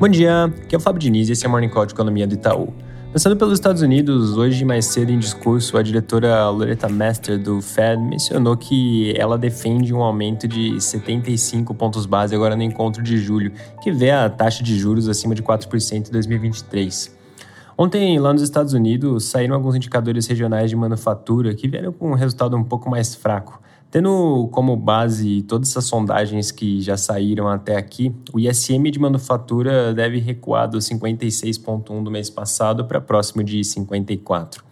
Bom dia, aqui é o Fábio Diniz e esse é o Morning Call de Economia do Itaú. Pensando pelos Estados Unidos, hoje mais cedo em discurso, a diretora Loretta Mester do Fed mencionou que ela defende um aumento de 75 pontos base agora no encontro de julho, que vê a taxa de juros acima de 4% em 2023. Ontem, lá nos Estados Unidos, saíram alguns indicadores regionais de manufatura que vieram com um resultado um pouco mais fraco. Tendo como base todas essas sondagens que já saíram até aqui, o ISM de manufatura deve recuar do 56,1 do mês passado para próximo de 54.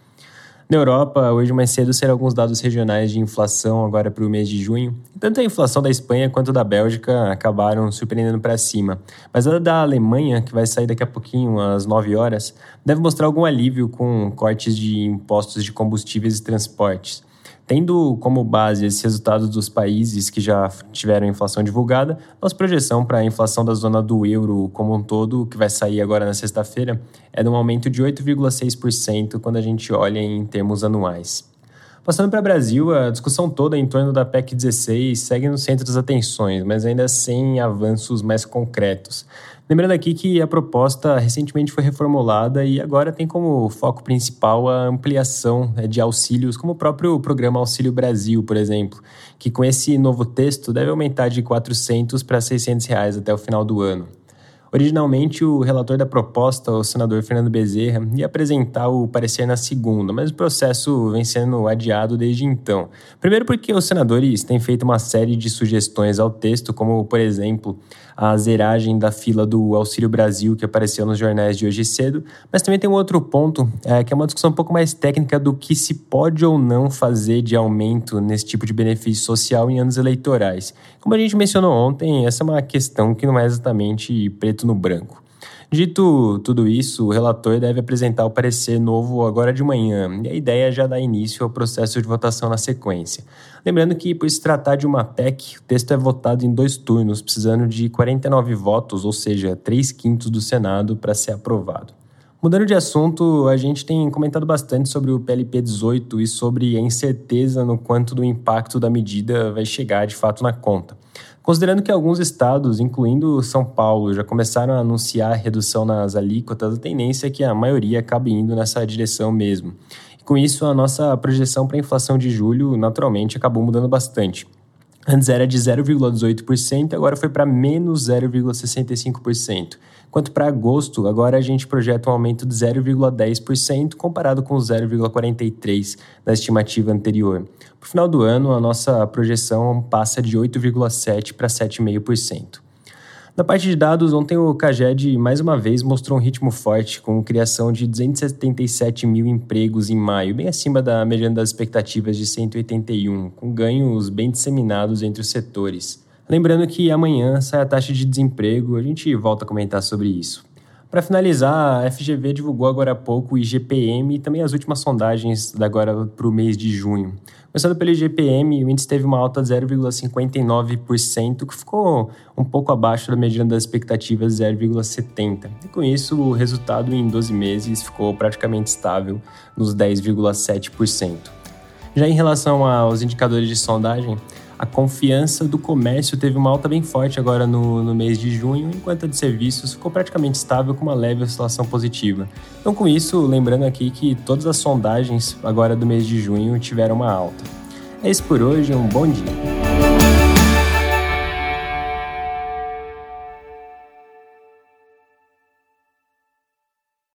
Na Europa, hoje mais cedo serão alguns dados regionais de inflação agora para o mês de junho. Tanto a inflação da Espanha quanto da Bélgica acabaram surpreendendo para cima. Mas a da Alemanha, que vai sair daqui a pouquinho, às 9 horas, deve mostrar algum alívio com cortes de impostos de combustíveis e transportes. Tendo como base esses resultados dos países que já tiveram inflação divulgada, nossa projeção para a inflação da zona do euro como um todo, que vai sair agora na sexta-feira, é de um aumento de 8,6% quando a gente olha em termos anuais. Passando para o Brasil, a discussão toda em torno da PEC 16 segue no centro das atenções, mas ainda sem avanços mais concretos. Lembrando aqui que a proposta recentemente foi reformulada e agora tem como foco principal a ampliação né, de auxílios, como o próprio programa Auxílio Brasil, por exemplo, que com esse novo texto deve aumentar de 400 para 600 reais até o final do ano. Originalmente, o relator da proposta, o senador Fernando Bezerra, ia apresentar o parecer na segunda, mas o processo vem sendo adiado desde então. Primeiro, porque os senadores têm feito uma série de sugestões ao texto, como, por exemplo, a zeragem da fila do Auxílio Brasil, que apareceu nos jornais de hoje cedo, mas também tem um outro ponto, é, que é uma discussão um pouco mais técnica do que se pode ou não fazer de aumento nesse tipo de benefício social em anos eleitorais. Como a gente mencionou ontem, essa é uma questão que não é exatamente preto no branco. Dito tudo isso, o relator deve apresentar o parecer novo agora de manhã, e a ideia é já dá início ao processo de votação na sequência. Lembrando que, por se tratar de uma PEC, o texto é votado em dois turnos, precisando de 49 votos, ou seja, 3 quintos do Senado, para ser aprovado. Mudando de assunto, a gente tem comentado bastante sobre o PLP 18 e sobre a incerteza no quanto do impacto da medida vai chegar de fato na conta. Considerando que alguns estados, incluindo São Paulo, já começaram a anunciar redução nas alíquotas, a tendência é que a maioria acabe indo nessa direção mesmo. E com isso, a nossa projeção para a inflação de julho, naturalmente, acabou mudando bastante. Antes era de 0,18%, agora foi para menos 0,65%. Quanto para agosto, agora a gente projeta um aumento de 0,10% comparado com 0,43% da estimativa anterior. Para o final do ano, a nossa projeção passa de 8,7% para 7,5%. Na parte de dados, ontem o Caged mais uma vez mostrou um ritmo forte, com criação de 277 mil empregos em maio, bem acima da mediana das expectativas de 181, com ganhos bem disseminados entre os setores. Lembrando que amanhã sai a taxa de desemprego, a gente volta a comentar sobre isso. Para finalizar, a FGV divulgou agora há pouco o IGPM e também as últimas sondagens da agora para o mês de junho. Começando pelo IGPM, o índice teve uma alta de 0,59%, que ficou um pouco abaixo da mediana das expectativas 0,70%. E com isso, o resultado em 12 meses ficou praticamente estável nos 10,7%. Já em relação aos indicadores de sondagem, a confiança do comércio teve uma alta bem forte agora no, no mês de junho, enquanto a de serviços ficou praticamente estável com uma leve oscilação positiva. Então, com isso, lembrando aqui que todas as sondagens agora do mês de junho tiveram uma alta. É isso por hoje, um bom dia.